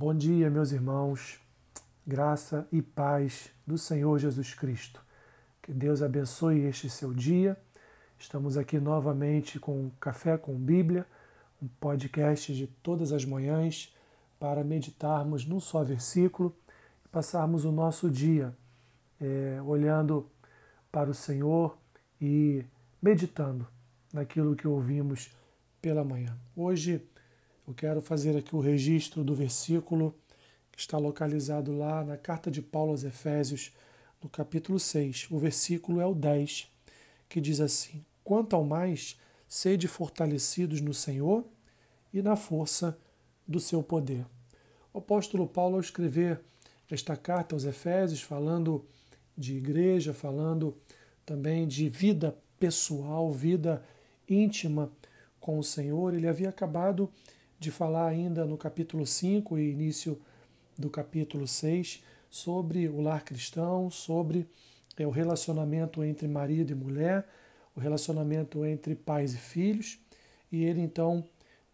Bom dia, meus irmãos. Graça e paz do Senhor Jesus Cristo. Que Deus abençoe este seu dia. Estamos aqui novamente com Café com Bíblia, um podcast de todas as manhãs para meditarmos num só versículo e passarmos o nosso dia é, olhando para o Senhor e meditando naquilo que ouvimos pela manhã. Hoje eu quero fazer aqui o registro do versículo que está localizado lá na carta de Paulo aos Efésios, no capítulo 6. O versículo é o 10, que diz assim: Quanto ao mais, sede fortalecidos no Senhor e na força do seu poder. O apóstolo Paulo, ao escrever esta carta aos Efésios, falando de igreja, falando também de vida pessoal, vida íntima com o Senhor, ele havia acabado de falar ainda no capítulo 5 e início do capítulo 6 sobre o lar cristão, sobre é, o relacionamento entre marido e mulher, o relacionamento entre pais e filhos, e ele então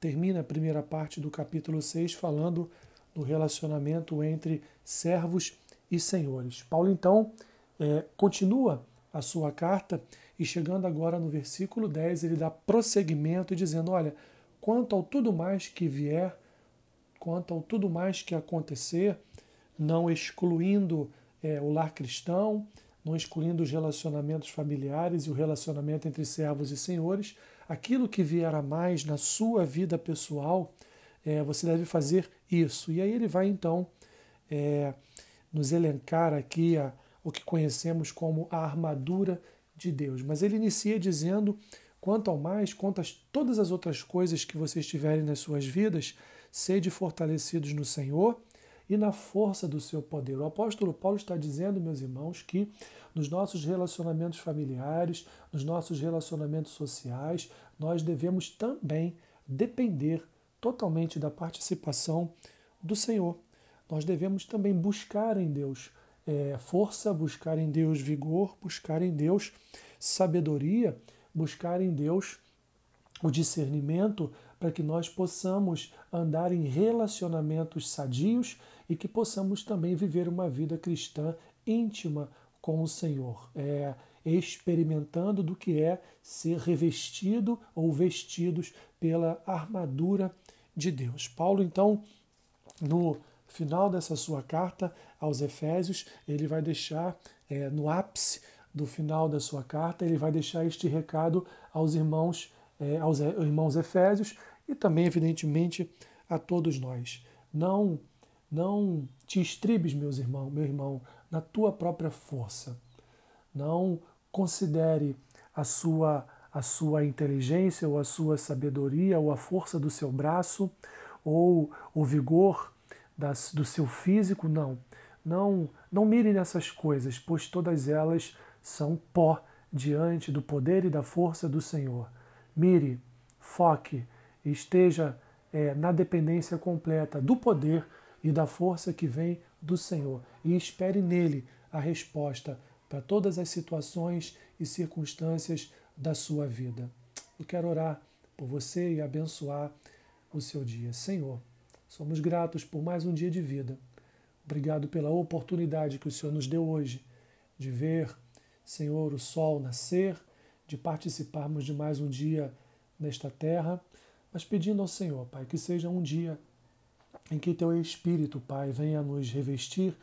termina a primeira parte do capítulo 6 falando do relacionamento entre servos e senhores. Paulo então é, continua a sua carta e chegando agora no versículo 10, ele dá prosseguimento dizendo: Olha, quanto ao tudo mais que vier, quanto ao tudo mais que acontecer, não excluindo é, o lar cristão, não excluindo os relacionamentos familiares e o relacionamento entre servos e senhores, aquilo que vier a mais na sua vida pessoal, é, você deve fazer isso. E aí ele vai então é, nos elencar aqui a, o que conhecemos como a armadura de Deus. Mas ele inicia dizendo Quanto ao mais, a todas as outras coisas que vocês tiverem nas suas vidas, sede fortalecidos no Senhor e na força do seu poder. O apóstolo Paulo está dizendo, meus irmãos, que nos nossos relacionamentos familiares, nos nossos relacionamentos sociais, nós devemos também depender totalmente da participação do Senhor. Nós devemos também buscar em Deus é, força, buscar em Deus vigor, buscar em Deus sabedoria buscar em Deus o discernimento para que nós possamos andar em relacionamentos sadios e que possamos também viver uma vida cristã íntima com o Senhor, é, experimentando do que é ser revestido ou vestidos pela armadura de Deus. Paulo, então, no final dessa sua carta aos Efésios, ele vai deixar é, no ápice do final da sua carta, ele vai deixar este recado aos irmãos, é, aos irmãos Efésios e também, evidentemente, a todos nós. Não, não te estribes, meus irmãos, meu irmão, na tua própria força. Não considere a sua a sua inteligência ou a sua sabedoria ou a força do seu braço ou o vigor das, do seu físico, não. Não, não mire nessas coisas, pois todas elas são pó diante do poder e da força do Senhor. Mire, foque esteja é, na dependência completa do poder e da força que vem do Senhor e espere nele a resposta para todas as situações e circunstâncias da sua vida. Eu quero orar por você e abençoar o seu dia. Senhor, somos gratos por mais um dia de vida. Obrigado pela oportunidade que o Senhor nos deu hoje de ver Senhor, o sol nascer, de participarmos de mais um dia nesta terra, mas pedindo ao Senhor, Pai, que seja um dia em que Teu Espírito, Pai, venha nos revestir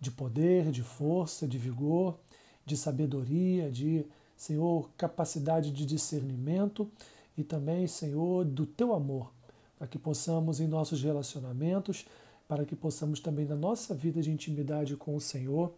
de poder, de força, de vigor, de sabedoria, de, Senhor, capacidade de discernimento e também, Senhor, do Teu amor, para que possamos em nossos relacionamentos, para que possamos também na nossa vida de intimidade com o Senhor,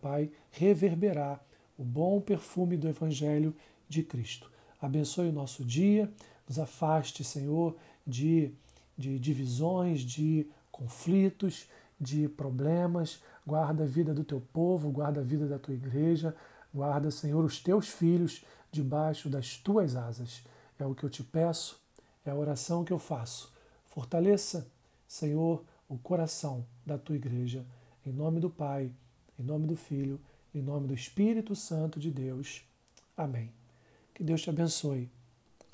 Pai, reverberar o bom perfume do Evangelho de Cristo. Abençoe o nosso dia, nos afaste, Senhor, de, de divisões, de conflitos, de problemas. Guarda a vida do teu povo, guarda a vida da tua igreja, guarda, Senhor, os teus filhos debaixo das tuas asas. É o que eu te peço, é a oração que eu faço. Fortaleça, Senhor, o coração da tua igreja. Em nome do Pai, em nome do Filho em nome do Espírito Santo de Deus. Amém. Que Deus te abençoe,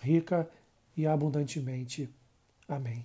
rica e abundantemente. Amém.